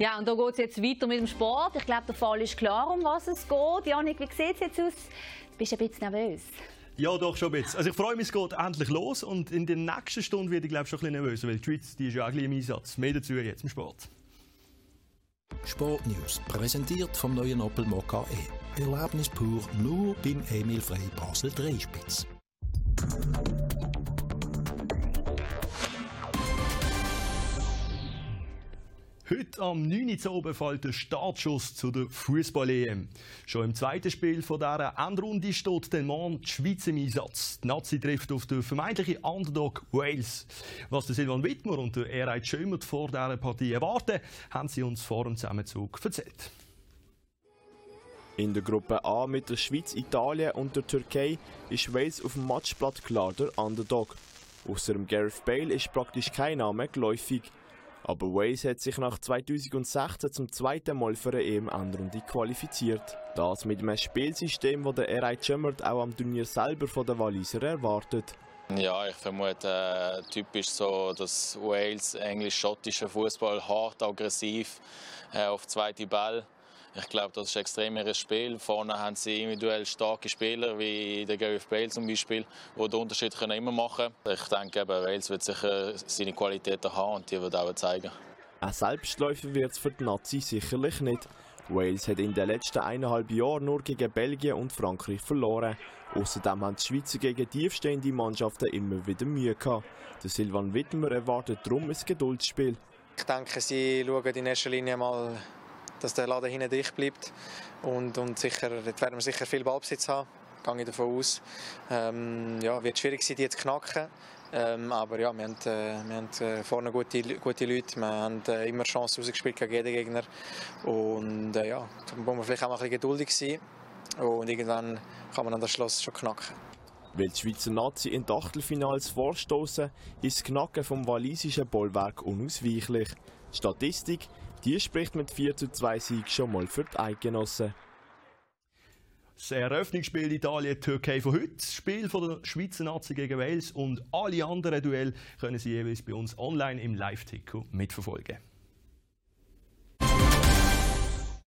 Ja, und da geht es jetzt weiter mit dem Sport. Ich glaube, der Fall ist klar, um was es geht. Janik, wie sieht es jetzt aus? Du bist ein bisschen nervös. Ja, doch, schon ein bisschen. Also ich freue mich, es geht endlich los und in der nächsten Stunde werde ich glaube schon ein bisschen nervös, weil die Schweiz die ist ja auch ein im Einsatz. Mehr dazu jetzt im Sport. Sportnews, präsentiert vom neuen Opel Mokka E. Erlebnis pur nur beim Emil Frey Basel Dreispitz. Heute am 9. Uhr fällt der Startschuss zu der Fußball-EM. Schon im zweiten Spiel von dieser Endrunde steht den Mann die Schweiz im Einsatz. Die Nazi trifft auf den vermeintlichen Underdog Wales. Was der Silvan Wittmer und der Erhard Schömert vor dieser Partie erwarten, haben sie uns vor dem Zusammenzug erzählt. In der Gruppe A mit der Schweiz, Italien und der Türkei ist Wales auf dem Matchblatt klar der Underdog. Außer Gareth Bale ist praktisch kein Name geläufig. Aber Wales hat sich nach 2016 zum zweiten Mal für eine EM-Endrunde qualifiziert. Das mit einem Spielsystem, das der R.I. Chemmert auch am Turnier selber von den Waliser erwartet. Ja, ich vermute äh, typisch so, dass Wales englisch-schottischer Fußball hart, aggressiv äh, auf zweite Ball. Ich glaube, das ist ein extremeres Spiel. Vorne haben sie individuell starke Spieler, wie der Gareth Bale zum Beispiel, die den Unterschied können immer machen können. Ich denke, eben, Wales wird sicher seine Qualitäten haben und die wird auch zeigen. Ein Selbstläufer wird es für die Nazi sicherlich nicht. Wales hat in den letzten eineinhalb Jahren nur gegen Belgien und Frankreich verloren. Außerdem haben die Schweizer gegen tiefstehende Mannschaften immer wieder Mühe gehabt. Der Silvan Wittmer erwartet darum ein Geduldsspiel. Ich denke, sie schauen in erster Linie mal dass der Laden hinten dicht bleibt. Und, und sicher, dort werden wir sicher viel Ballbesitz haben, gehe ich davon aus. Ähm, ja, wird schwierig sein, die zu knacken. Ähm, aber ja, wir haben, äh, wir haben äh, vorne gute, gute Leute, wir haben äh, immer Chancen rausgespielt gegen jeden Gegner. Und äh, ja, da muss man vielleicht auch mal ein bisschen geduldig sein. Und irgendwann kann man an das Schloss schon knacken. Weil die Schweizer Nazi in die Achtelfinals vorstoßen, ist das Knacken vom walisischen Bollwerk unausweichlich. Statistik, die spricht mit 4 zu 2 Sieg schon mal für die Eidgenossen. Das Eröffnungsspiel Italien-Türkei von heute, das Spiel von der Schweizer Nazi gegen Wales und alle anderen Duelle können Sie jeweils bei uns online im Live-Ticker mitverfolgen.